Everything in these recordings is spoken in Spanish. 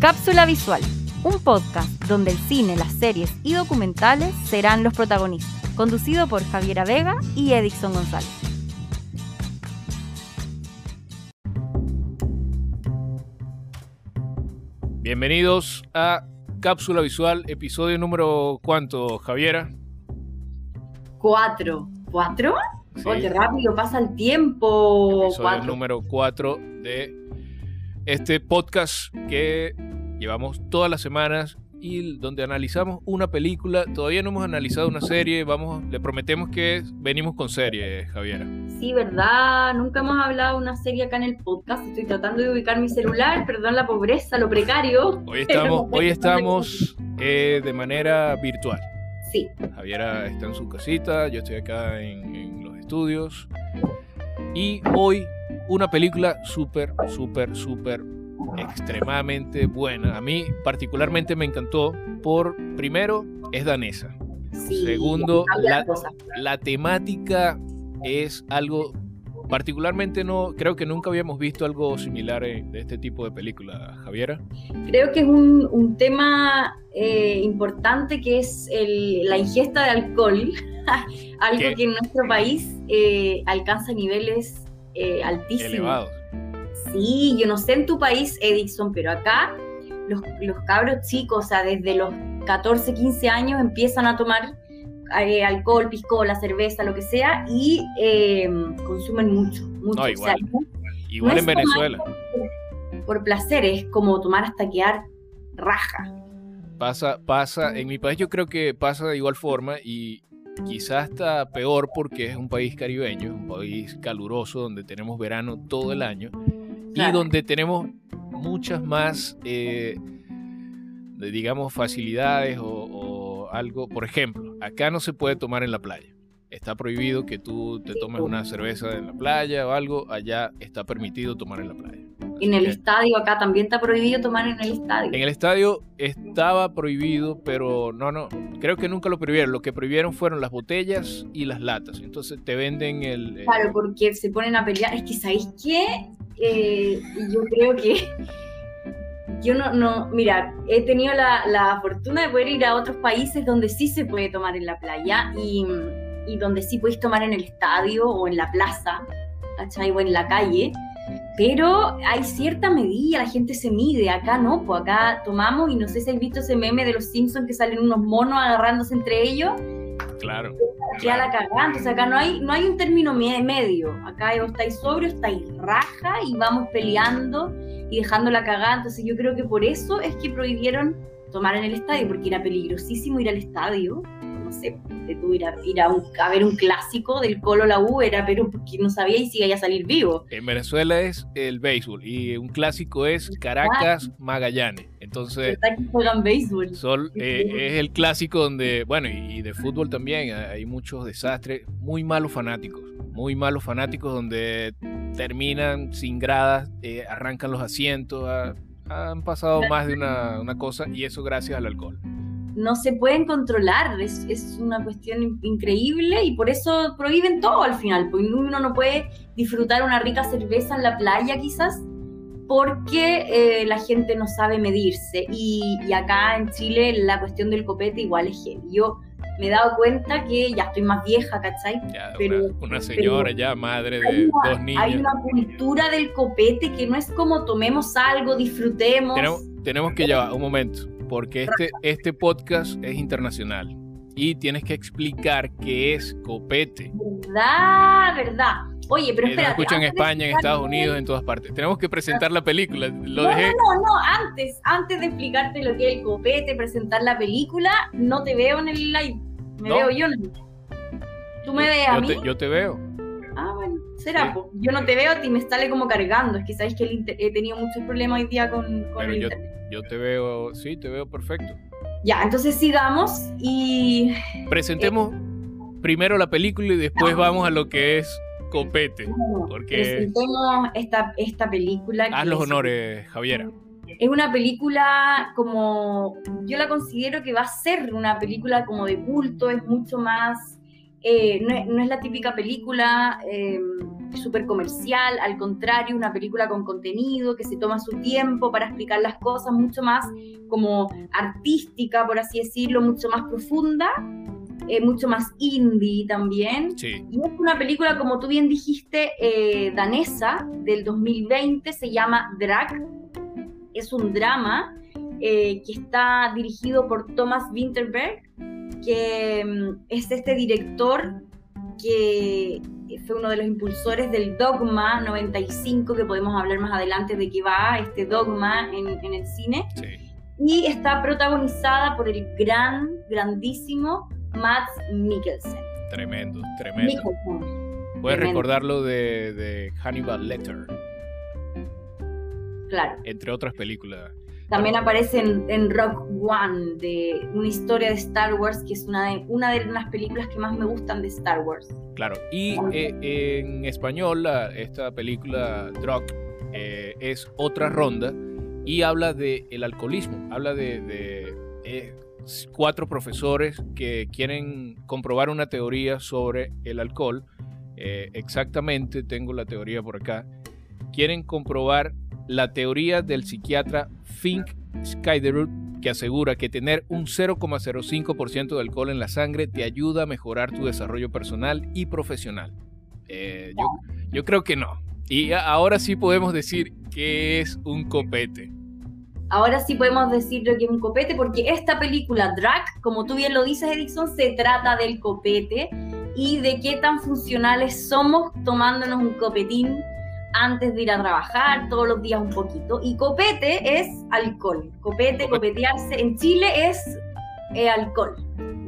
Cápsula Visual, un podcast donde el cine, las series y documentales serán los protagonistas, conducido por Javiera Vega y Edison González. Bienvenidos a Cápsula Visual, episodio número cuánto, Javiera? Cuatro. ¿Cuatro? Sí. Oh, qué rápido pasa el tiempo. Episodio Cuatro. número 4 de este podcast que llevamos todas las semanas y donde analizamos una película. Todavía no hemos analizado una serie. Vamos, le prometemos que venimos con serie, Javiera. Sí, ¿verdad? Nunca hemos hablado de una serie acá en el podcast. Estoy tratando de ubicar mi celular. Perdón la pobreza, lo precario. Hoy estamos, hoy estamos eh, de manera virtual. Sí, Javiera está en su casita, yo estoy acá en, en los estudios. Y hoy una película súper, súper, súper extremadamente buena. A mí particularmente me encantó por, primero, es danesa. sí. Segundo, la- la temática es algo particularmente no, creo que nunca habíamos visto algo similar en- de este tipo de película, Javiera. Creo que es un, un tema eh, importante que es el- la ingesta de alcohol. Algo ¿Qué? que en nuestro país eh, alcanza niveles eh, altísimos. Elevados. Sí, yo no sé en tu país, Edison, pero acá los, los cabros chicos, o sea, desde los 14, 15 años empiezan a tomar eh, alcohol, piscola, cerveza, lo que sea, y eh, consumen mucho, mucho. No, O sea, igual. Igual no en Venezuela. por placer, es como tomar hasta quedar raja. Pasa, pasa, en mi país yo creo que pasa de igual forma y quizás hasta peor porque es un país caribeño, un país caluroso donde tenemos verano todo el año y donde tenemos muchas más, eh, digamos, facilidades o, o algo. Por ejemplo, acá no se puede tomar en la playa. Está prohibido que tú te tomes una cerveza en la playa o algo. Allá está permitido tomar en la playa. En el que- estadio acá también está prohibido tomar en el estadio. en el estadio estaba prohibido, pero no, no, creo que nunca lo prohibieron. Lo que prohibieron fueron las botellas y las latas. Entonces te venden el... el- Claro, porque se ponen a pelear. Es que, ¿sabéis qué? Eh, yo creo que. Yo no, no. Mira, he tenido la, la fortuna de poder ir a otros países donde sí se puede tomar en la playa y, y donde sí podéis tomar en el estadio o en la plaza, ¿cachai? O en la calle. Pero hay cierta medida, la gente se mide. Acá no, pues acá tomamos y no sé si has visto ese meme de los Simpsons que salen unos monos agarrándose entre ellos Claro. queda la cagada. Entonces acá no hay, no hay un término me- medio. Acá o estáis sobrio, estáis raja y vamos peleando y dejando la cagada. Entonces yo creo que por eso es que prohibieron tomar en el estadio, porque era peligrosísimo ir al estadio. No sé, de tú ir, a, ir a, un- a ver un clásico del Colo la U era, pero porque no sabíais si iba a salir vivo. En Venezuela es el béisbol y un clásico es Caracas Magallanes. Entonces ¿Verdad que juegan béisbol? eh, es el clásico donde, bueno, y, y de fútbol también hay muchos desastres, muy malos fanáticos, muy malos fanáticos donde terminan sin gradas, eh, arrancan los asientos, ha- han pasado más de una, una cosa y eso gracias al alcohol. No se pueden controlar, es, es una cuestión in- increíble y por eso prohíben todo al final, porque uno no puede disfrutar una rica cerveza en la playa quizás, porque eh, la gente no sabe medirse y, y acá en Chile la cuestión del copete igual es heavy. Yo me he dado cuenta que ya estoy más vieja, ¿cachai? Ya, Pero- una, una señora ya, madre Hay de una, dos hay niños. una cultura del copete que no es como tomemos algo, disfrutemos. Tenemos, tenemos que llevar un momento, porque este, este podcast es internacional y tienes que explicar qué es copete. ¿Verdad? ¿Verdad? Oye, pero Eh, espera. escuchan en España, en Estados Unidos, en todas partes. Tenemos que presentar la película. Lo no, dejé. no, no, no, antes, antes de explicarte lo que es el copete, presentar la película, no te veo en el live. Me No. veo yo. en el- ¿Tú me ves a yo mí? te, yo te veo. Ah, bueno, será, Sí. po. Yo no te veo y me sale como cargando. Es que sabéis que el inter- he tenido muchos problemas hoy día con, con Pero el yo- internet. Yo te veo, sí, te veo perfecto. Ya, entonces sigamos y Presentemos primero la película y después vamos a lo que es copete. bueno, Porque- presentemos esta, esta película. Haz que los es- honores, Javiera. Es una película como, yo la considero que va a ser una película como de culto, es mucho más eh, no, es, la típica película eh, súper comercial, al contrario, una película con contenido que se toma su tiempo para explicar las cosas, mucho más como artística, por así decirlo, mucho más profunda. Eh, mucho más indie también. Y es una película, como tú bien dijiste, danesa del 2020, se llama Drag. Es un drama que está dirigido por Thomas Winterberg que mm, es este director que fue uno de los impulsores del Dogma 95, que podemos hablar más adelante de qué va este Dogma en, el cine. Y está protagonizada por el gran, grandísimo Matt Mikkelsen. Tremendo, tremendo. Puedes recordarlo de, de Hannibal Lecter. Claro. Entre otras películas. También aparece en, Rock One, de una historia de Star Wars, que es una de, una de las películas que más me gustan de Star Wars. Claro, y eh, en español esta película Drog eh, es otra ronda y habla del el alcoholismo, habla de, eh, cuatro profesores que quieren comprobar una teoría sobre el alcohol. exactamente, tengo la teoría por acá. Quieren comprobar la teoría del psiquiatra Fink Skyderud, que asegura que tener un 0,05% de alcohol en la sangre te ayuda a mejorar tu desarrollo personal y profesional. Eh, yo, creo que no. Y ahora sí podemos decir que es un copete. Ahora sí podemos decir que es un copete porque esta película Drag, como tú bien lo dices Edison, se trata del copete y de qué tan funcionales somos tomándonos un copetín antes de ir a trabajar, todos los días un poquito. Y copete es alcohol. Copete, copetearse. En Chile es eh, alcohol,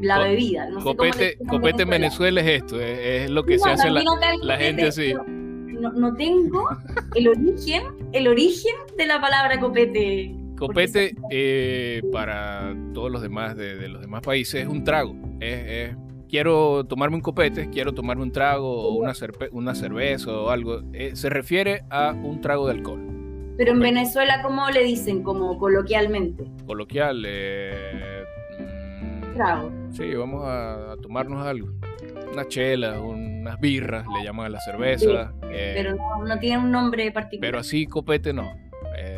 la bebida. copete, copete en Venezuela es esto, es, lo que se hace la, la gente así. No, tengo el origen, el origen de la palabra copete. Copete eh, para todos los demás de, los demás países es un trago, es quiero tomarme un copete, quiero tomarme un trago o una, una cerveza o algo. Eh, se refiere a un trago de alcohol. Pero en Venezuela, ¿cómo le dicen? Como coloquialmente. Coloquial. Eh, mm, trago. Sí, vamos a, tomarnos algo. Unas chelas, unas birras, le llaman a la cerveza. Eh, pero no, tiene un nombre particular. Pero así copete no.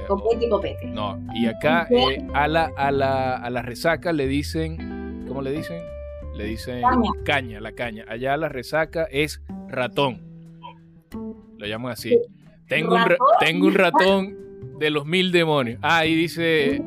copete, copete. No, y acá a, la, a, la, a la resaca le dicen, ¿cómo le dicen? Le dicen caña. la caña. Allá la resaca es ratón. Lo llaman así. Tengo un, tengo un ratón de los mil demonios. Ah, y dice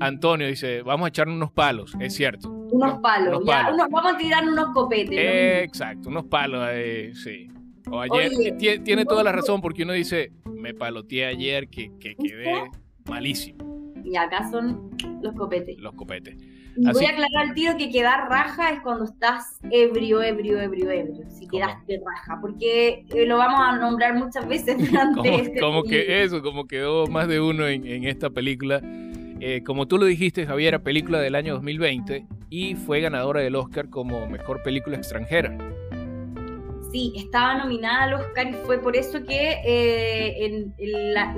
Antonio, dice, vamos a echar unos palos, es cierto. Unos palos, vamos a tirar unos copetes. exacto, unos palos, sí. O ayer, tiene, toda la razón porque uno dice, me paloteé ayer que, que quedé malísimo. Y acá son los copetes. Los copetes. Voy a aclarar al tiro que quedar raja es cuando estás ebrio, ebrio, ebrio, ebrio. Si quedaste raja, porque eh, lo vamos a nombrar muchas veces durante este Como que eso, como quedó más de uno en, esta película. Eh, como tú lo dijiste, Javier, película del año 2020 y fue ganadora del Oscar como mejor película extranjera. Sí, estaba nominada al Oscar y fue por eso que eh,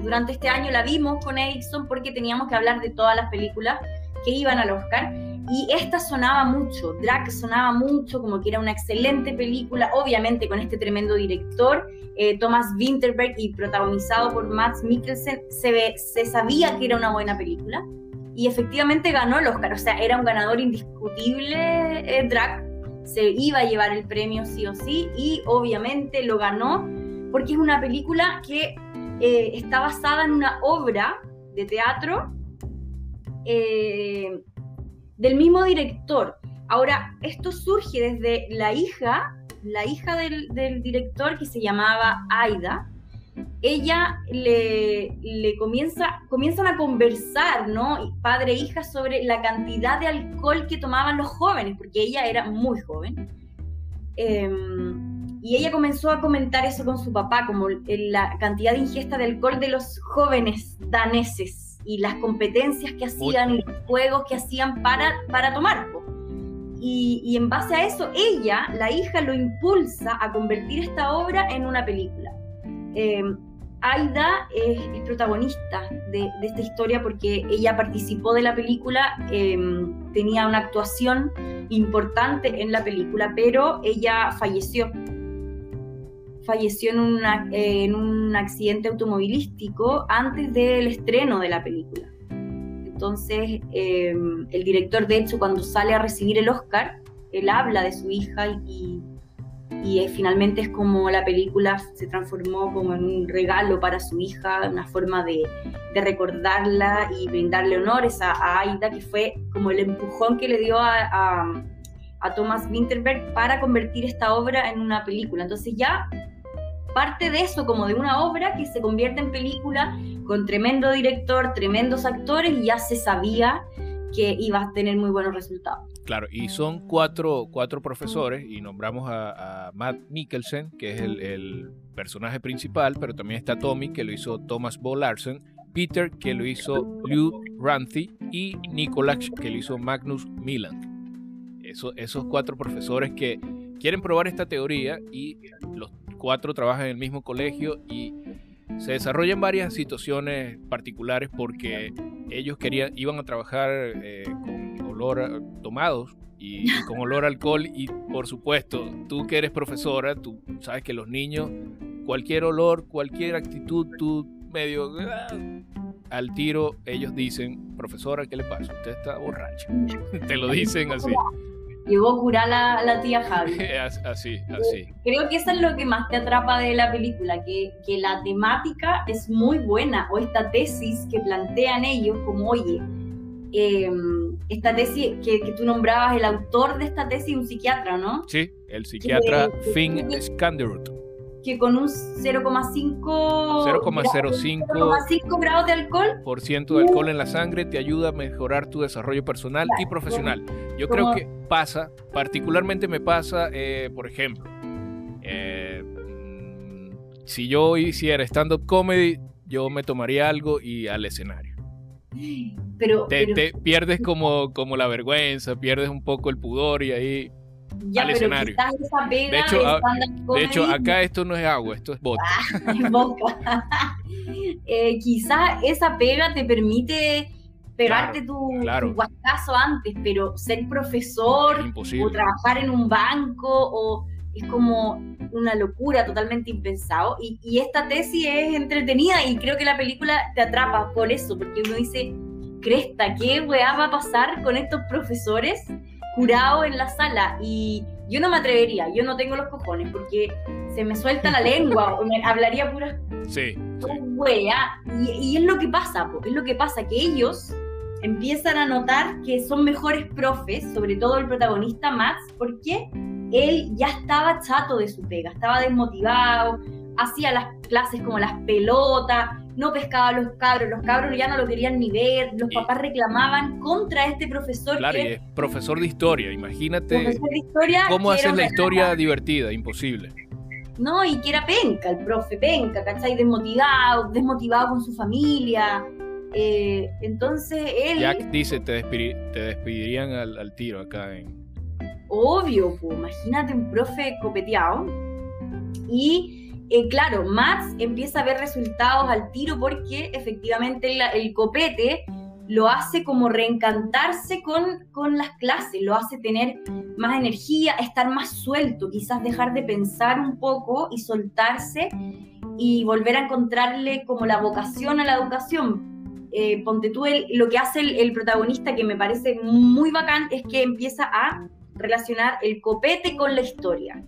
durante este año la vimos con Erickson porque teníamos que hablar de todas las películas que iban al Oscar. Y esta sonaba mucho, Drag sonaba mucho, como que era una excelente película, obviamente con este tremendo director, eh, Thomas Winterberg, y protagonizado por Max Mikkelsen, se, ve, se sabía que era una buena película. Y efectivamente ganó el Oscar, o sea, era un ganador indiscutible eh, se iba a llevar el premio sí o sí, y obviamente lo ganó porque es una película que eh, está basada en una obra de teatro eh, del mismo director. Ahora, esto surge desde la hija, la hija del, director que se llamaba Aida. Ella le, comienza, comienzan a conversar, ¿no? Padre e hija sobre la cantidad de alcohol que tomaban los jóvenes, porque ella era muy joven. Em, y ella comenzó a comentar eso con su papá, como la cantidad de ingesta de alcohol de los jóvenes daneses y las competencias que hacían y los juegos que hacían para, para tomar. Y, en base a eso, ella, la hija, lo impulsa a convertir esta obra en una película. Em, Aida es, protagonista de, esta historia porque ella participó de la película, em, tenía una actuación importante en la película, pero ella falleció. Falleció en, en un accidente automovilístico antes del estreno de la película. Entonces, em, el director, de hecho, cuando sale a recibir el Oscar, él habla de su hija y, y finalmente es como la película se transformó como en un regalo para su hija, una forma de, de recordarla y brindarle honores a, Aida, que fue como el empujón que le dio a, a, a Thomas Winterberg para convertir esta obra en una película. Entonces ya parte de eso, como de una obra que se convierte en película con tremendo director, tremendos actores, y ya se sabía que iba a tener muy buenos resultados. Claro, y son cuatro, cuatro profesores y nombramos a, Matt Mikkelsen, que es el, personaje principal, pero también está Tommy, que lo hizo Thomas Bo Larsen, Peter, que lo hizo Lew Ranthi, y Nicolás, que lo hizo Magnus Milan. Eso, esos cuatro profesores que quieren probar esta teoría y los cuatro trabajan en el mismo colegio y se desarrollan varias situaciones particulares porque ellos querían, iban a trabajar eh, con olor tomados y, con olor a alcohol y por supuesto, tú que eres profesora, tú sabes que los niños, cualquier olor, cualquier actitud, tú medio ah, al tiro, ellos dicen, profesora, ¿qué le pasa? Usted está borracha. Te lo dicen así llegó a curar la, la tía Javi. así, así. Creo que eso es lo que más te atrapa de la película, que, que la temática es muy buena, o esta tesis que plantean ellos como, oye, em, esta tesis que, que, tú nombrabas, el autor de esta tesis, un psiquiatra, ¿no? Sí, el psiquiatra Finn Skanderud que con un 0,5 0,05 grados de alcohol por ciento de alcohol en la sangre te ayuda a mejorar tu desarrollo personal y profesional. Yo creo que pasa, particularmente me pasa, eh, por ejemplo, eh, mm, si yo hiciera stand-up comedy, yo me tomaría algo y al escenario. Pero, te, pierdes como, como la vergüenza, pierdes un poco el pudor y ahí ya, pero escenario. Esa pega de, hecho, de hecho, acá esto no es agua, esto es vodka. Ah, eh, quizás esa pega te permite pegarte tu, guascazo antes, pero ser profesor o trabajar en un banco o es como una locura totalmente impensado. Y, y, esta tesis es entretenida y creo que la película te atrapa por eso, porque uno dice, cresta, ¿qué weá va a pasar con estos profesores curado en la sala y yo no me atrevería, yo no tengo los cojones porque se me suelta la lengua o me hablaría pura sí, Y, y, es lo que pasa, es lo que pasa que ellos empiezan a notar que son mejores profes, sobre todo el protagonista Max, porque él ya estaba chato de su pega, estaba desmotivado, hacía las clases como las pelotas, no pescaba a los cabros, los cabros ya no lo querían ni ver, los papás reclamaban contra este profesor. Claro, y es profesor de historia, imagínate cómo haces la historia divertida, imposible. No, y que era penca, el profe penca, ¿cachai? Desmotivado, desmotivado con su familia. Eh, entonces él... Jack dice, te, te despedirían al, tiro acá en... Obvio, pues imagínate un profe copeteado. Y claro, Max empieza a ver resultados al tiro porque efectivamente el, copete lo hace como reencantarse con, con las clases, lo hace tener más energía, estar más suelto, quizás dejar de pensar un poco y soltarse y volver a encontrarle como la vocación a la educación. Eh, ponte tú, lo que hace el, el, protagonista que me parece muy bacán es que empieza a relacionar el copete con la historia.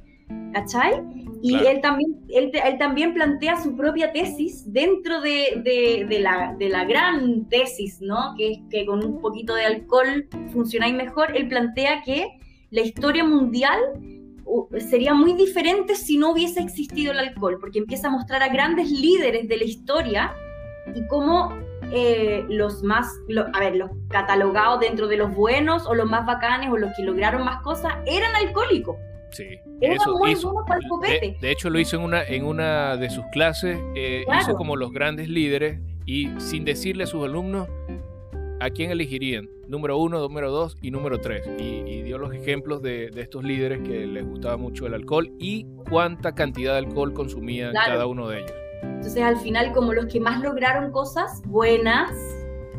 ¿Cachai? Y él, también, él, también plantea su propia tesis dentro de, la, de, la, gran tesis, ¿no? Que es que con un poquito de alcohol funcionáis mejor. Él plantea que la historia mundial sería muy diferente si no hubiese existido el alcohol, porque empieza a mostrar a grandes líderes de la historia y cómo eh, los más, a ver, los catalogados dentro de los buenos o los más bacanes o los que lograron más cosas eran alcohólicos. Sí, eso De, hecho, lo hizo en una, en una de sus clases, eh, hizo como los grandes líderes y sin decirle a sus alumnos a quién elegirían, número uno, número dos y número tres. Y, dio los ejemplos de, estos líderes que les gustaba mucho el alcohol y cuánta cantidad de alcohol consumía cada uno de ellos. Entonces al final como los que más lograron cosas buenas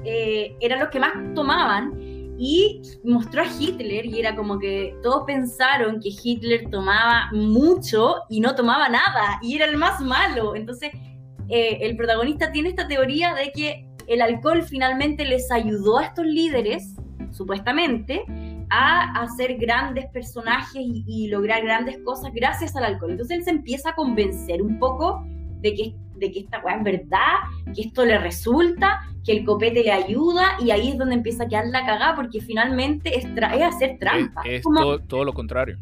eh, eran los que más tomaban y mostró a Hitler y era como que todos pensaron que Hitler tomaba mucho y no tomaba nada y era el más malo. Entonces eh, el protagonista tiene esta teoría de que el alcohol finalmente les ayudó a estos líderes, supuestamente, a hacer grandes personajes y, lograr grandes cosas gracias al alcohol. Entonces él se empieza a convencer un poco de que, de que esta weá es verdad, que esto le resulta, que el copete le ayuda y ahí es donde empieza a quedar la cagada porque finalmente es, hacer trampa. Es, todo, lo contrario.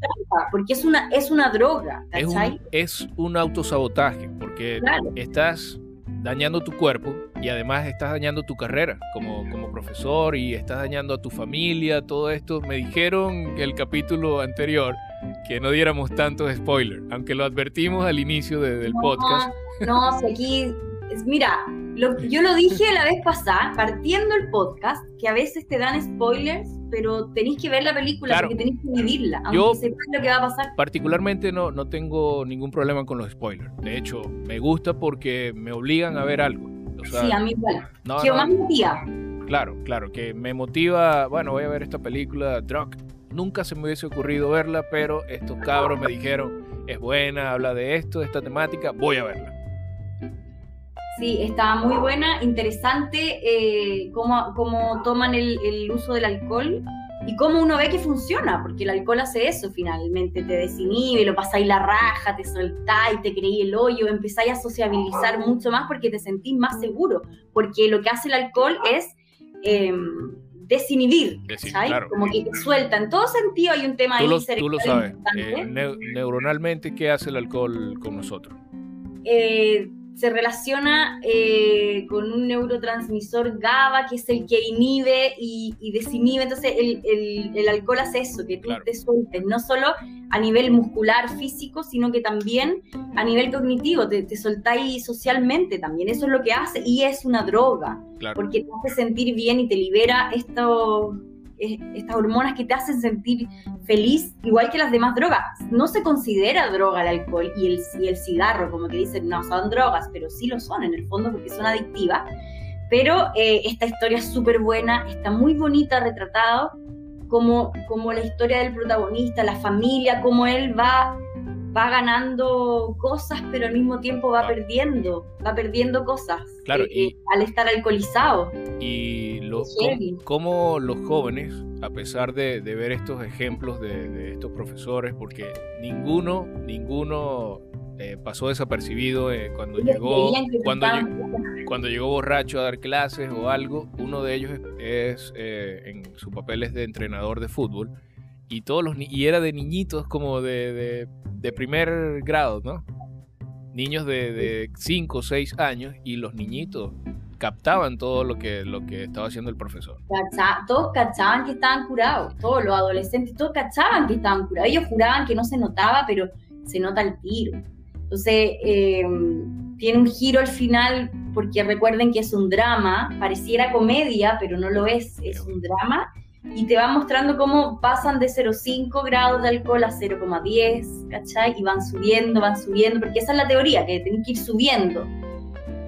porque es una, es una droga, Es un, es un autosabotaje porque estás dañando tu cuerpo y además estás dañando tu carrera como, como profesor y estás dañando a tu familia, todo esto. Me dijeron que el capítulo anterior que no diéramos tantos spoilers, aunque lo advertimos al inicio del podcast. No, si aquí, mira, yo lo dije la vez pasada, partiendo el podcast, que a veces te dan spoilers, pero tenéis que ver la película porque tenéis que vivirla, aunque yo, sepas lo que va a pasar. Particularmente no, no tengo ningún problema con los spoilers. De hecho, me gusta porque me obligan a ver algo. sí, a mí igual. ¿Qué más motiva? Claro, claro, que me motiva, bueno, voy a ver esta película, Drunk. Nunca se me hubiese ocurrido verla, pero estos cabros me dijeron, es buena, habla de esto, de esta temática, voy a verla. Sí, está muy buena, interesante eh, cómo, cómo, toman el, uso del alcohol y cómo uno ve que funciona, porque el alcohol hace eso finalmente, te desinhibe, lo pasáis la raja, te soltáis, te creí el hoyo, empezáis a sociabilizar mucho más porque te sentís más seguro, porque lo que hace el alcohol es em, desinhibir, Como que te suelta, en todo sentido hay un tema ahí. tú lo sabes, eh, neuronalmente, ¿qué hace el alcohol con nosotros? Eh, se relaciona eh, con un neurotransmisor GABA, que es el que inhibe y, desinhibe. Entonces, el, alcohol hace eso, que tú te sueltes, no solo a nivel muscular, físico, sino que también a nivel cognitivo, te, te soltáis socialmente también. Eso es lo que hace y es una droga, porque te hace sentir bien y te libera esto estas hormonas que te hacen sentir feliz, igual que las demás drogas. No se considera droga el alcohol y el, y el cigarro, como que dicen, no son drogas, pero sí lo son en el fondo porque son adictivas. Pero eh, esta historia es súper buena, está muy bonita retratado, como, como la historia del protagonista, la familia, cómo él va va ganando cosas, pero al mismo tiempo va perdiendo, va perdiendo cosas. Claro, eh, y, al estar alcoholizado. Y lo, cómo, los jóvenes, a pesar de, ver estos ejemplos de, estos profesores, porque ninguno, ninguno eh, pasó desapercibido eh, cuando llegó cuando, cuando llegó borracho a dar clases o algo. Uno de ellos es, en su papel es de entrenador de fútbol y todos los y era de niñitos como de, de, primer grado, ¿no? Niños de 5 o 6 años y los niñitos captaban todo lo que, lo que estaba haciendo el profesor. todos cachaban que estaban curados, todos los adolescentes, todos cachaban que estaban curados. Ellos juraban que no se notaba, pero se nota el tiro. Entonces, eh, tiene un giro al final, porque recuerden que es un drama, pareciera comedia, pero no lo es, es un drama y te va mostrando cómo pasan de 0,5 grados de alcohol a 0,10, ¿cachai? Y van subiendo, van subiendo, porque esa es la teoría, que tienen que ir subiendo.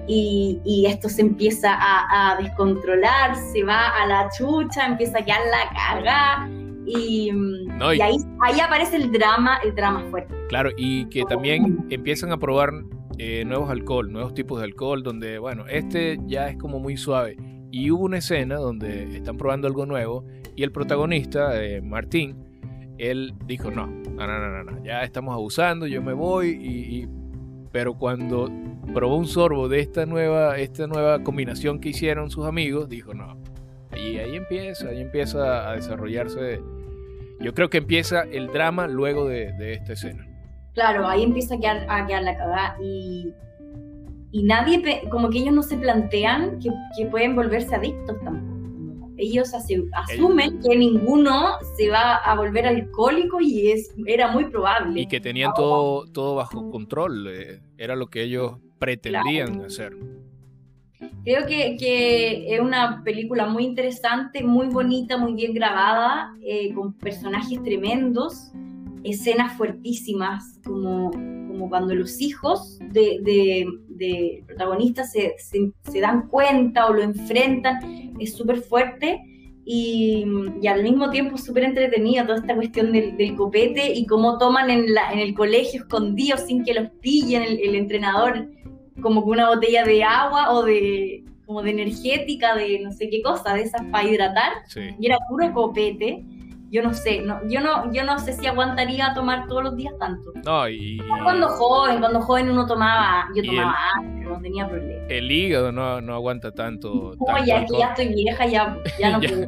Y, y esto se empieza a, a, descontrolar, se va a la chucha, empieza a quedar la caga. Y, y, ahí, ahí aparece el drama, el drama fuerte. Claro, y que también empiezan a probar eh, nuevos alcohol, nuevos tipos de alcohol, donde, bueno, este ya es como muy suave. Y hubo una escena donde están probando algo nuevo y el protagonista, eh, Martín, él dijo, no, no, no, no, no, ya estamos abusando, yo me voy, y, pero cuando probó un sorbo de esta nueva, esta nueva combinación que hicieron sus amigos, dijo, no. Y ahí empieza, ahí empieza a desarrollarse, yo creo que empieza el drama luego de, esta escena. Claro, ahí empieza a quedar, la cagada y, y nadie, como que ellos no se plantean que pueden volverse adictos tampoco ellos asumen que ninguno se va a volver alcohólico y es, era muy probable. Y que tenían todo, todo bajo control, eh, era lo que ellos pretendían hacer. Creo que, que, es una película muy interesante, muy bonita, muy bien grabada, eh, con personajes tremendos, escenas fuertísimas, como, como cuando los hijos de, del protagonista se, se, dan cuenta o lo enfrentan, es súper fuerte y, y, al mismo tiempo súper entretenida toda esta cuestión del, del, copete y cómo toman en, la, en el colegio escondidos sin que los pillen el, el entrenador como con una botella de agua o de como de energética, de no sé qué cosa, de esas para hidratar, y era puro copete. Yo no sé, no, yo no, yo no sé si aguantaría tomar todos los días tanto. No, y. Cuando joven, cuando joven uno tomaba, yo tomaba antes, no tenía problema. El hígado no, no aguanta tanto. No, ya que ya estoy vieja, ya, ya no puedo.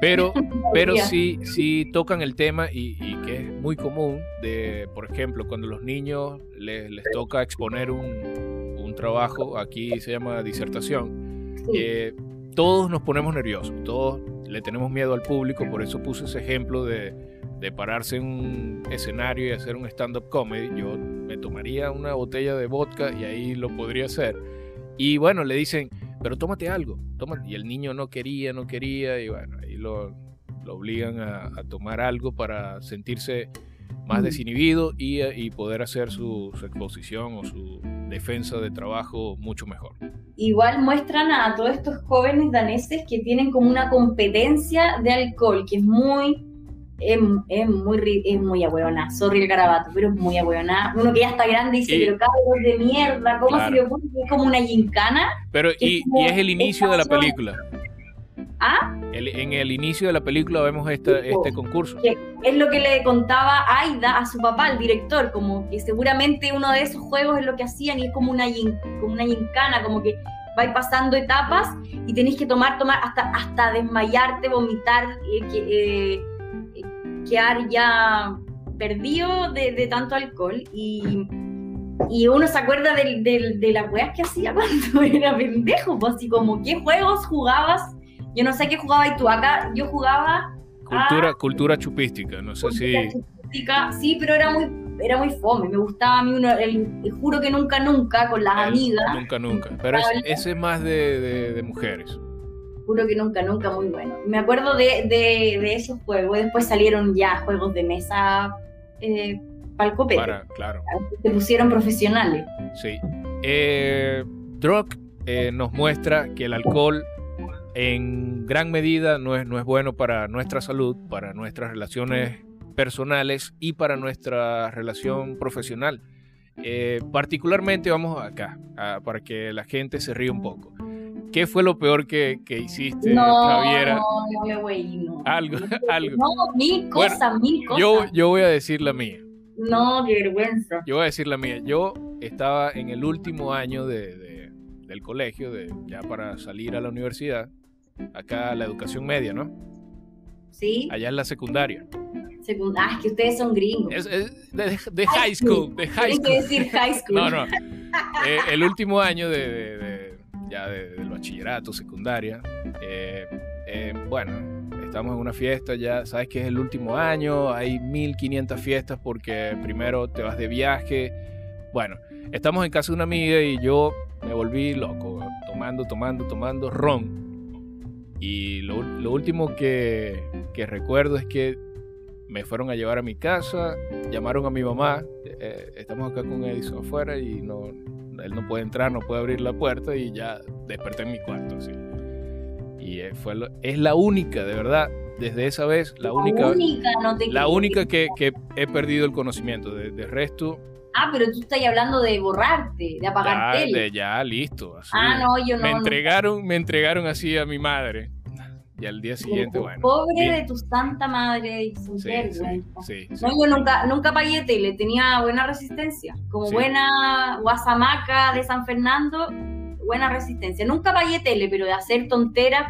Pero, pero sí, sí tocan el tema y, y, que es muy común de, por ejemplo, cuando los niños les, les toca exponer un, un, trabajo, aquí se llama disertación, eh, todos nos ponemos nerviosos, todos le tenemos miedo al público, por eso puse ese ejemplo de, de pararse en un escenario y hacer un stand-up comedy. Yo me tomaría una botella de vodka y ahí lo podría hacer. Y bueno, le dicen, pero tómate algo. Y el niño no quería, no quería, y bueno, ahí lo, lo obligan a, a, tomar algo para sentirse más desinhibido y, y poder hacer su, su, exposición o su defensa de trabajo mucho mejor. Igual muestran a todos estos jóvenes daneses que tienen como una competencia de alcohol, que es muy es, es, muy es muy ahueona, sorry el carabato, pero es muy ahueona. Uno que ya está grande dice, y, pero cabros de mierda, ¿cómo claro. se le ocurre es como una gincana? Pero y, es, y es el inicio de la película. ¿Ah? El, en el inicio de la película vemos este, este concurso. Que es lo que le contaba Aida a su papá, el director, como que seguramente uno de esos juegos es lo que hacían y es como una, como una gincana, como que vais pasando etapas y tenéis que tomar, tomar hasta, hasta desmayarte, vomitar, eh, que, eh, quedar ya perdido de, de tanto alcohol y, y, uno se acuerda de, de, de las weas que hacía cuando era pendejo, pues así como qué juegos jugabas, yo no sé qué jugabas tú, acá yo jugaba... Cultura, a, cultura chupística, no sé si... Chupística, sí, pero era muy, era muy fome, me gustaba a mí uno, el, el juro que nunca, nunca, con las el, amigas. Nunca, nunca, pero es, ese es más de, de mujeres juro que nunca, nunca muy bueno. Me acuerdo de, de, de esos juegos, después salieron ya juegos de mesa eh. Para, claro. Se pusieron profesionales. Sí. Eh, Drock eh, nos muestra que el alcohol en gran medida no es, no es bueno para nuestra salud, para nuestras relaciones personales y para nuestra relación profesional. Eh, particularmente vamos acá, a, para que la gente se ríe un poco. ¿Qué fue lo peor que, que hiciste, no, Javiera? No, no, güey, no. Algo, algo. No, mil cosas, bueno, mil cosas. Yo, yo voy a decir la mía. No, qué vergüenza. Yo voy a decir la mía. Yo estaba en el último año de, de, del colegio, de, ya para salir a la universidad. Acá la educación media, ¿no? Sí. Allá en la secundaria. Secund ah, es que ustedes son gringos. Es, es de, de, high school. De high school. que decir high school. No, no. Eh, el último año de, de ya de, del bachillerato, secundaria. Eh, eh, bueno, estamos en una fiesta, ya sabes que es el último año, hay 1500 fiestas porque primero te vas de viaje. Bueno, estamos en casa de una amiga y yo me volví loco, tomando, tomando, tomando ron. Y lo, lo último que, que, recuerdo es que me fueron a llevar a mi casa, llamaron a mi mamá, eh, estamos acá con Edison afuera y no, él no puede entrar, no puede abrir la puerta y ya desperté en mi cuarto. ¿sí? Y fue lo, es la única, de verdad, desde esa vez, la, la única, única, no te la única que, que, he perdido el conocimiento. De, de, resto. Ah, pero tú estás hablando de borrarte, de apagar ya, tele. Ya, listo. Así. Ah, no, yo no. Me entregaron, no. me entregaron así a mi madre. Y al día siguiente, bueno. Pobre bien. de tu santa madre, sin sí, vergüenza. Sí, sí, no, yo nunca, nunca pagué tele, tenía buena resistencia. Como buena guasamaca de San Fernando, buena resistencia. Nunca pagué tele, pero de hacer tonteras,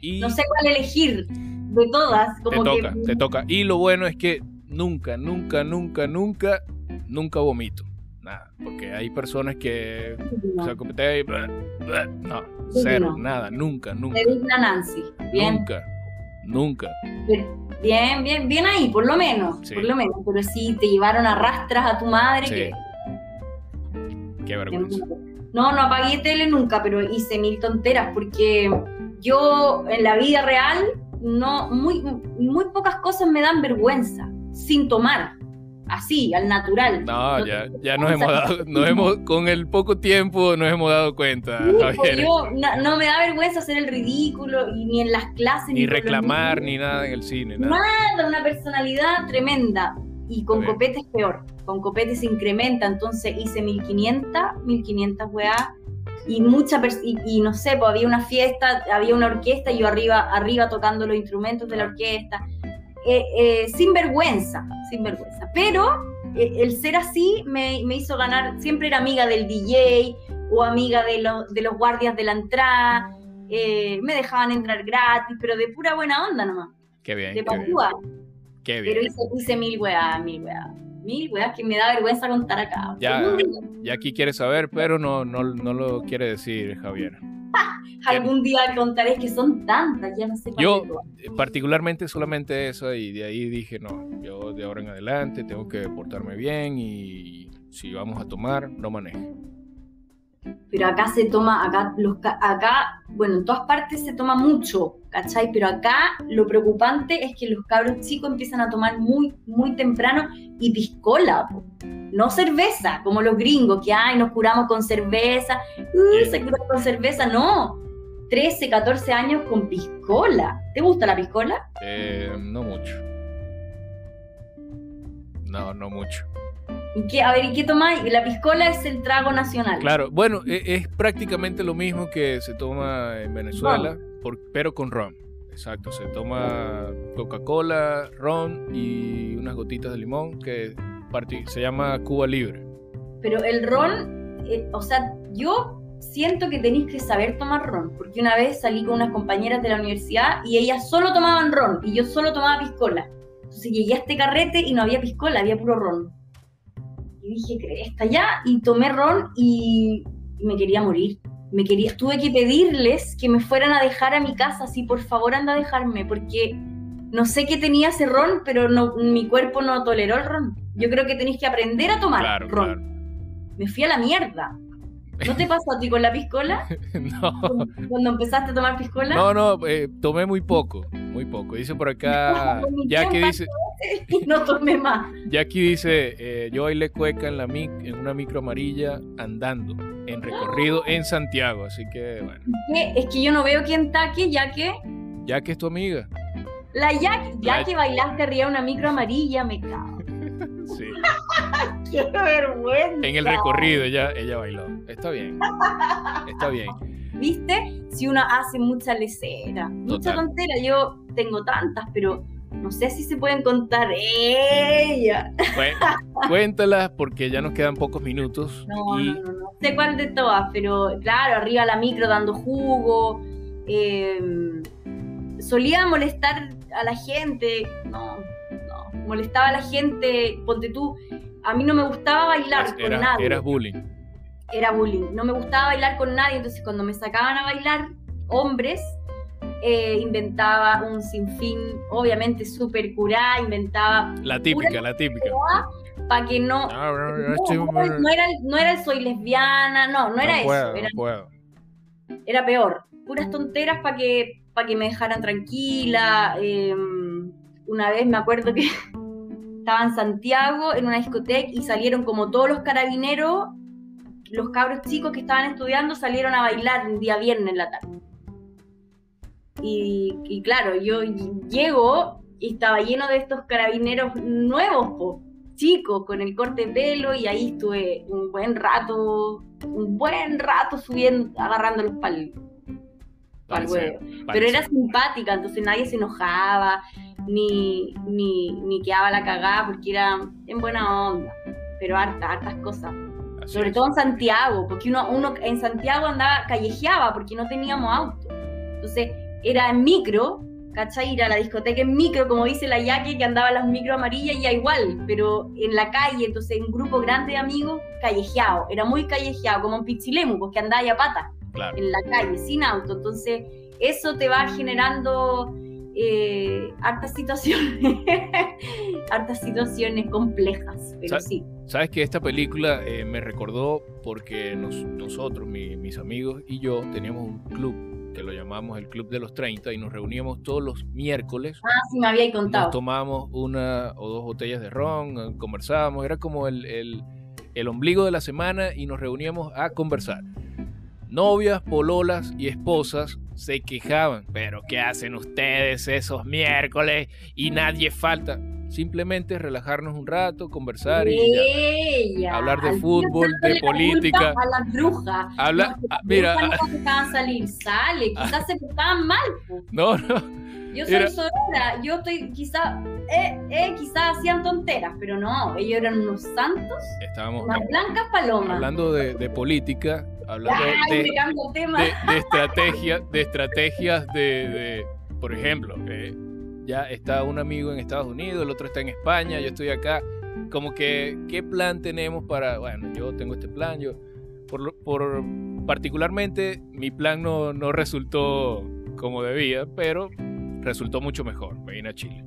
y... no sé cuál elegir de todas. Como te toca, que... te toca. Y lo bueno es que nunca, nunca, nunca, nunca, nunca vomito. Nada, porque hay personas que no. se competen y no, cero, no. nada, nunca, nunca. Te Nancy, bien. Nunca, nunca. Bien, bien, bien ahí, por lo menos, sí. por lo menos. Pero sí te llevaron a rastras a tu madre. Sí. Que... Qué vergüenza. No, no apagué tele nunca, pero hice mil tonteras porque yo en la vida real no muy muy pocas cosas me dan vergüenza sin tomar. Así, al natural. No, ya, ya nos hemos dado, nos hemos, con el poco tiempo nos hemos dado cuenta, Javier. Yo, no, me da vergüenza hacer el ridículo, y ni en las clases. Ni, reclamar, ni nada en el cine. Nada, nada una personalidad tremenda. Y con copete es peor. Con copete se incrementa, entonces hice 1500, 1500 weá. Y mucha y, y, no sé, pues había una fiesta, había una orquesta y yo arriba, arriba tocando los instrumentos de la orquesta eh, eh, sin vergüenza, sin vergüenza. Pero eh, el ser así me, hizo ganar, siempre era amiga del DJ o amiga de, los, de los guardias de la entrada, me dejaban entrar gratis, pero de pura buena onda nomás. Qué bien. De qué bien. Pero hice, mil weas, mil weas. Mil weas que me da vergüenza contar acá. Ya, ya aquí quiere saber, pero no, no, no lo quiere decir Javier. Algún día contaré que son tantas, ya no sé. Yo particularmente solamente eso y de ahí dije, no, yo de ahora en adelante tengo que portarme bien y si vamos a tomar, no maneje. Pero acá se toma, acá, los, acá, bueno, en todas partes se toma mucho, ¿cachai? Pero acá lo preocupante es que los cabros chicos empiezan a tomar muy, muy temprano y piscola, no cerveza, como los gringos, que ay, nos curamos con cerveza, uh, se cura con cerveza, no. 13, 14 años con piscola. ¿Te gusta la piscola? Eh, no mucho. No, no mucho. ¿Y qué, a ver, ¿y qué tomáis? La piscola es el trago nacional. Claro, bueno, e, es, prácticamente lo mismo que se toma en Venezuela, pero con ron. Exacto, se toma Coca-Cola, ron y unas gotitas de limón que se llama Cuba Libre. Pero el ron, eh, o sea, yo siento que tenéis que saber tomar ron, porque una vez salí con unas compañeras de la universidad y ellas solo tomaban ron y yo solo tomaba piscola. Entonces llegué a este carrete y no había piscola, había puro ron. Y dije, está ya, y tomé ron y, me quería morir. Me quería, tuve que pedirles que me fueran a dejar a mi casa, así por favor anda a dejarme, porque no sé qué tenía ese ron, pero no, mi cuerpo no toleró el ron. Yo creo que tenéis que aprender a tomar ron. Me fui a la mierda. ¿No te pasó a ti con la piscola? no. Cuando empezaste a tomar piscola. No, no, eh, tomé muy poco, muy poco. Dice por acá, ya que dice... no tomé más. Aquí dice, eh, yo bailé cueca en, la mic, en una micro amarilla andando, en recorrido en Santiago, así que bueno. Es que yo no veo quién taque, ya que... Ya que es tu amiga. La ya, ya que bailaste arriba una micro amarilla, me cago. Sí. ¡Qué vergüenza! En el recorrido ella, ella bailó. Está bien. Está bien. ¿Viste? Si uno hace mucha lecera, mucha tontera. Yo tengo tantas, pero no sé si se pueden contar ella. Bueno, cuéntalas porque ya nos quedan pocos minutos. No, no, no, no, sé cuál de todas, pero claro, arriba la micro dando jugo. Em, solía molestar a la gente. No, no. Molestaba a la gente. Ponte tú. A mí no me gustaba bailar con nadie. Eras bullying. Era bullying. No me gustaba bailar con nadie. Entonces, cuando me sacaban a bailar hombres, eh, inventaba un sinfín, obviamente súper curada, inventaba... La típica, la típica. Para que no no, era, no era soy lesbiana, no, no era eso. Era, era peor. Puras tonteras para que, para que me dejaran tranquila. Em, una vez me acuerdo que estaba en Santiago en una discoteca y salieron como todos los carabineros, los cabros chicos que estaban estudiando salieron a bailar un día viernes en la tarde. Y, claro, yo llego y estaba lleno de estos carabineros nuevos, chicos, con el corte de pelo, y ahí estuve un buen rato, un buen rato subiendo, agarrando los palos. Pero era simpática, entonces nadie se enojaba, ni, ni, ni quedaba la cagada, porque era en buena onda. Pero hartas, hartas cosas. Sobre todo en Santiago, porque uno, uno en Santiago andaba, callejeaba, porque no teníamos auto. Entonces, era en micro, ¿cachai? Ir a la discoteca en micro, como dice la Yaque, que andaba las micro amarillas, y ya igual, pero en la calle, entonces un grupo grande de amigos, callejeado, era muy callejeado, como un pichilemu, porque andaba ya pata, en la calle, sin auto, entonces eso te va generando eh, hartas situaciones, hartas situaciones complejas, pero sí. Sabes que esta película eh, me recordó porque nosotros, mis amigos y yo, teníamos un club que lo llamamos el Club de los 30, y nos reuníamos todos los miércoles. Ah, sí, me había contado. Nos tomábamos una o dos botellas de ron, eh, conversábamos, era como el, el, el ombligo de la semana y nos reuníamos a conversar. Novias, pololas y esposas se quejaban. Pero ¿qué hacen ustedes esos miércoles y nadie falta? Simplemente relajarnos un rato, conversar y hablar de al fútbol, de la política. A las brujas. Habla, No, ah, que mira, ah, brujas no dejaban salir, sale, quizás se portaban mal. no, no, Yo soy sorora, yo estoy, quizás, eh, eh, quizás hacían tonteras, pero no, ellos eran unos santos, estábamos unas blancas palomas. hablando de, de política, hablando Ay, de, de, de estrategia, de estrategias de, de, por ejemplo, eh, ya está un amigo en Estados Unidos, el otro está en España, yo estoy acá, como que, ¿qué plan tenemos para, bueno, yo tengo este plan, yo, por, particularmente, mi plan no, no resultó como debía, pero resultó mucho mejor, me vine a Chile.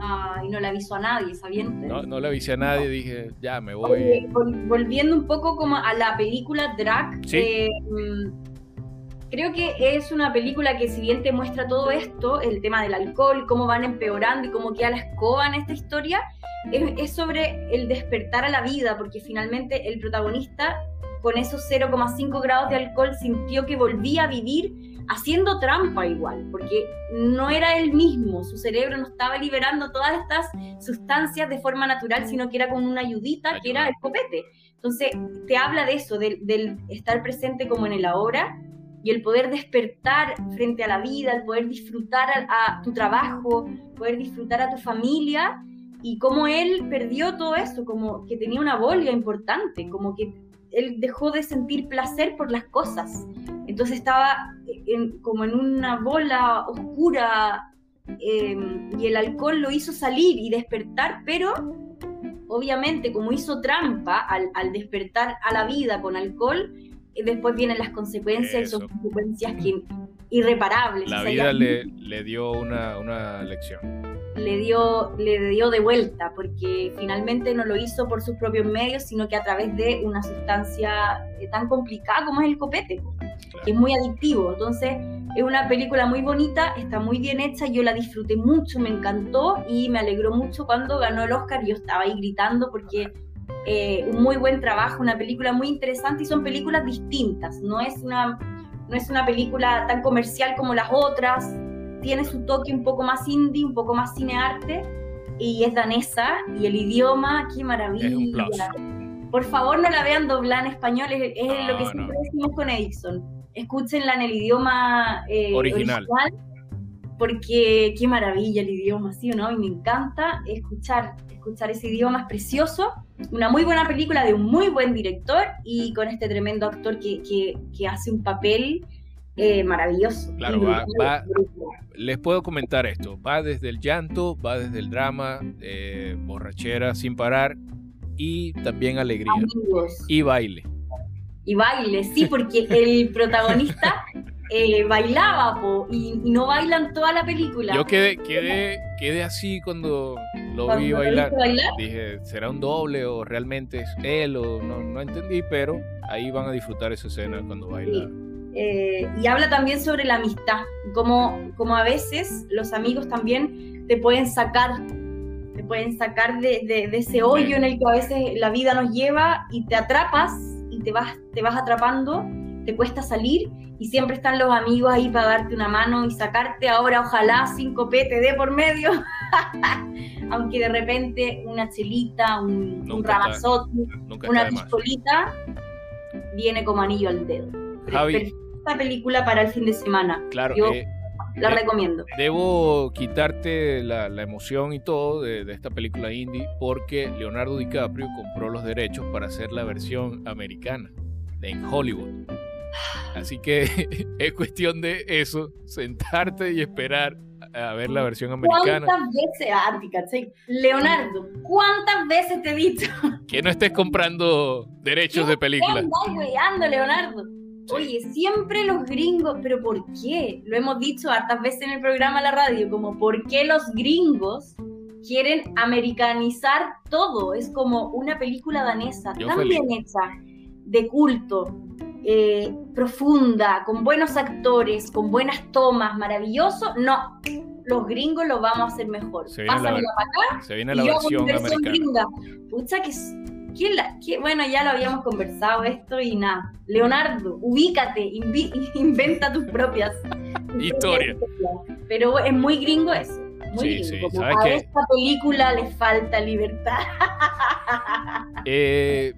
Ay, no le aviso a nadie, ¿sabiente? No, no le avisé a nadie, dije, ya me voy. Oye, volviendo un poco como a la película Drag, Sí. eh, mm, creo que es una película que si bien te muestra todo esto, el tema del alcohol, cómo van empeorando y cómo queda la escoba en esta historia, es, es sobre el despertar a la vida, porque finalmente el protagonista con esos 0,5 grados de alcohol sintió que volvía a vivir haciendo trampa igual, porque no era él mismo, su cerebro no estaba liberando todas estas sustancias de forma natural, sino que era con una ayudita que era el copete. Entonces, te habla de eso, del, del estar presente como en el ahora y el poder despertar frente a la vida, el poder disfrutar a, tu trabajo, poder disfrutar a tu familia y cómo él perdió todo eso, como que tenía una bolia importante, como que él dejó de sentir placer por las cosas. Entonces estaba como en una bola oscura eh, y el alcohol lo hizo salir y despertar, pero obviamente como hizo trampa al, despertar a la vida con alcohol, después vienen las consecuencias y son consecuencias que, irreparables. La O sea, vida le dio una, una lección. le dio, le dio de vuelta, porque finalmente no lo hizo por sus propios medios, sino que a través de una sustancia eh, tan complicada como es el copete, que es muy adictivo. Entonces, es una película muy bonita, está muy bien hecha, yo la disfruté mucho, me encantó y me alegró mucho cuando ganó el Oscar. Yo estaba ahí gritando porque eh, un muy buen trabajo, una película muy interesante y son películas distintas, no es una, no es una película tan comercial como las otras, tiene su toque un poco más indie, un poco más cinearte y es danesa y el idioma, qué maravilla. Es un plus. Por favor, no la vean doblada en español, es, es No, lo que no. siempre decimos con Edison. Escúchenla en el idioma eh, Original. porque qué maravilla el idioma, ¿sí o no? Y me encanta escuchar, escuchar ese idioma, es precioso. Una muy buena película de un muy buen director y con este tremendo actor que, que, que hace un papel eh, maravilloso. Claro, va- va-. Les puedo comentar esto. Va desde el llanto, va desde el drama, eh, borrachera sin parar y también alegría. Amigos. Y baile. y baile, sí, porque el protagonista eh, bailaba po, y, y no bailan toda la película. Yo quedé, quedé, quedé así cuando lo Cuando vi bailar. bailar, Dije, ¿será un doble o realmente es él? O no, no entendí, pero ahí van a disfrutar esa escena cuando baila. eh, y habla también sobre la amistad, como, como a veces los amigos también te pueden sacar, te pueden sacar de, de- de ese hoyo en el que a veces la vida nos lleva y te atrapas y te vas, te vas atrapando, te cuesta salir y siempre están los amigos ahí para darte una mano y sacarte ahora ojalá sin copete de por medio, aunque de repente una chelita, un, un ramazote, una piscolita viene como anillo al dedo. Javi. Perfecta película para el fin de semana. Claro, Yo eh, la eh, recomiendo. Debo quitarte la, la emoción y todo de, de esta película indie porque Leonardo DiCaprio compró los derechos para hacer la versión americana en Hollywood. Así que es cuestión de eso, sentarte y esperar a ver la versión americana. ¿Cuántas veces, ah, caché. Leonardo, cuántas veces te he dicho? Que no estés comprando derechos de ¿Qué película. andas Leonardo? Oye, siempre los gringos, pero ¿por qué? Lo hemos dicho hartas veces en el programa La Radio, como ¿por qué los gringos quieren americanizar todo? Es como una película danesa Yo tan feliz. bien hecha, de culto, eh, profunda, con buenos actores, con buenas tomas, maravilloso, no. Los gringos lo vamos a hacer mejor. Se viene la, para acá se viene la y yo hago mi versión versión americana. gringa. Pucha, que, ¿quién la- qué- bueno, ya lo habíamos conversado esto y nada. Leonardo, ubícate, invi- inventa tus propias Historia. Pero es muy gringo eso. Muy Sí, gringo. sí, Como ¿sabes a esta película le falta libertad. Eh,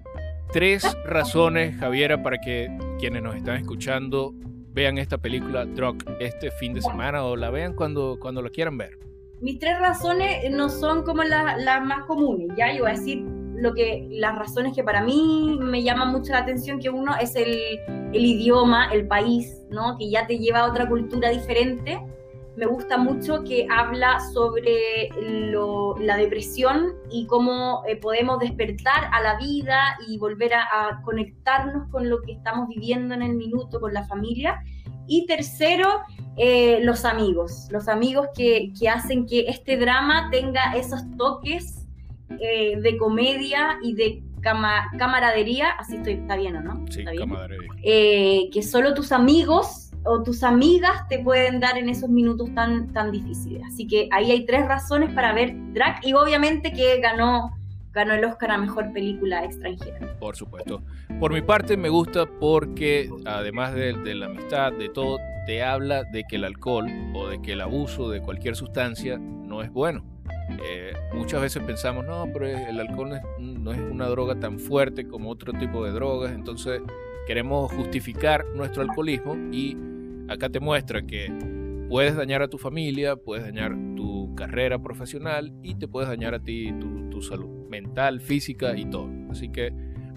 tres razones, Javiera, para que quienes nos están escuchando vean esta película Drug este fin de semana o la vean cuando, cuando la quieran ver. Mis tres razones no son como la- las más comunes, ya yo voy a decir lo que las razones que para mí me llaman mucho la atención que uno es el, el idioma, el país, ¿no? Que ya te lleva a otra cultura diferente. Me gusta mucho que habla sobre lo- la depresión y cómo eh, podemos despertar a la vida y volver a, a conectarnos con lo que estamos viviendo en el minuto, con la familia. Y tercero, eh, los amigos, los amigos que, que hacen que este drama tenga esos toques eh, de comedia y de cama- camaradería, así estoy, está bien o no? Sí, ¿Está bien? camaradería. Que solo tus amigos o tus amigas te pueden dar en esos minutos tan, tan difíciles. Así que ahí hay tres razones para ver Drag y obviamente que ganó, ganó el Oscar a Mejor Película Extranjera. Por supuesto. Por mi parte me gusta porque además de, de la amistad, de todo, te habla de que el alcohol o de que el abuso de cualquier sustancia no es bueno. Eh, muchas veces pensamos, no, pero el alcohol no es, no es una droga tan fuerte como otro tipo de drogas, entonces queremos justificar nuestro alcoholismo y acá te muestra que puedes dañar a tu familia, puedes dañar tu carrera profesional y te puedes dañar a ti tu, salud mental, física y todo. Así que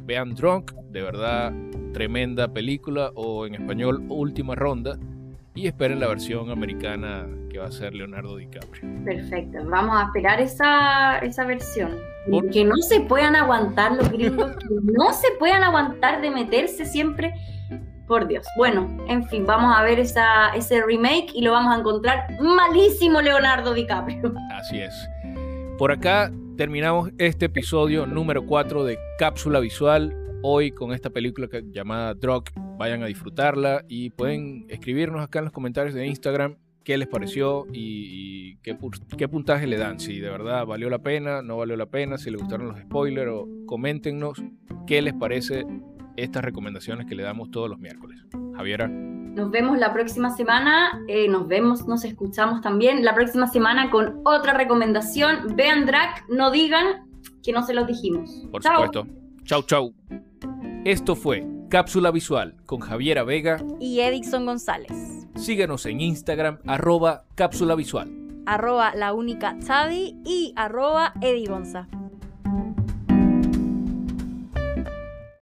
vean Drunk, de verdad tremenda película o en español Última Ronda y esperen la versión americana que va a ser Leonardo DiCaprio. Perfecto, vamos a esperar esa, esa versión. Por- Que no se puedan aguantar los gringos, que no se puedan aguantar de meterse siempre. Por Dios. Bueno, en fin, vamos a ver esa, ese remake y lo vamos a encontrar malísimo Leonardo DiCaprio. Así es. Por acá terminamos este episodio número 4 de Cápsula Visual. Hoy con esta película que- llamada Drug. Vayan a disfrutarla y pueden escribirnos acá en los comentarios de Instagram qué les pareció y, y qué, qué puntaje le dan. Si de verdad valió la pena, no valió la pena, si les gustaron los spoilers o coméntenos qué les parece estas recomendaciones que le damos todos los miércoles. Javiera, Nos vemos la próxima semana. eh, nos vemos, nos escuchamos también la próxima semana con otra recomendación. Vean Drag, no digan que no se los dijimos. por supuesto. Chau, chau. Esto fue Cápsula Visual con Javiera Vega. Y Edison González. Síguenos en Instagram, arroba cápsula visual. Arroba la única Chavi y arroba Eddie Gonza.